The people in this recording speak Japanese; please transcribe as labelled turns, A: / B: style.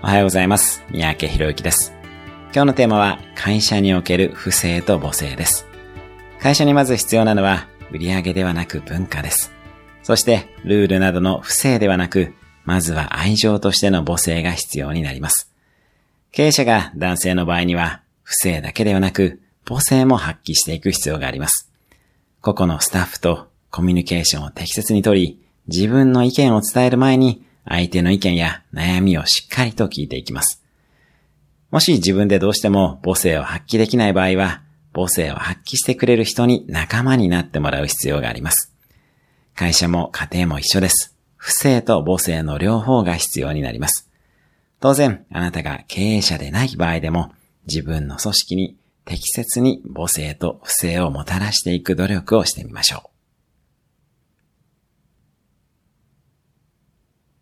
A: おはようございます。三宅博之です。今日のテーマは会社における不正と母性です。会社にまず必要なのは売上ではなく文化です。そしてルールなどの不正ではなく、まずは愛情としての母性が必要になります。経営者が男性の場合には不正だけではなく母性も発揮していく必要があります。個々のスタッフとコミュニケーションを適切にとり、自分の意見を伝える前に相手の意見や悩みをしっかりと聞いていきます。もし自分でどうしても母性を発揮できない場合は、母性を発揮してくれる人に仲間になってもらう必要があります。会社も家庭も一緒です。不正と母性の両方が必要になります。当然、あなたが経営者でない場合でも、自分の組織に適切に母性と不正をもたらしていく努力をしてみましょう。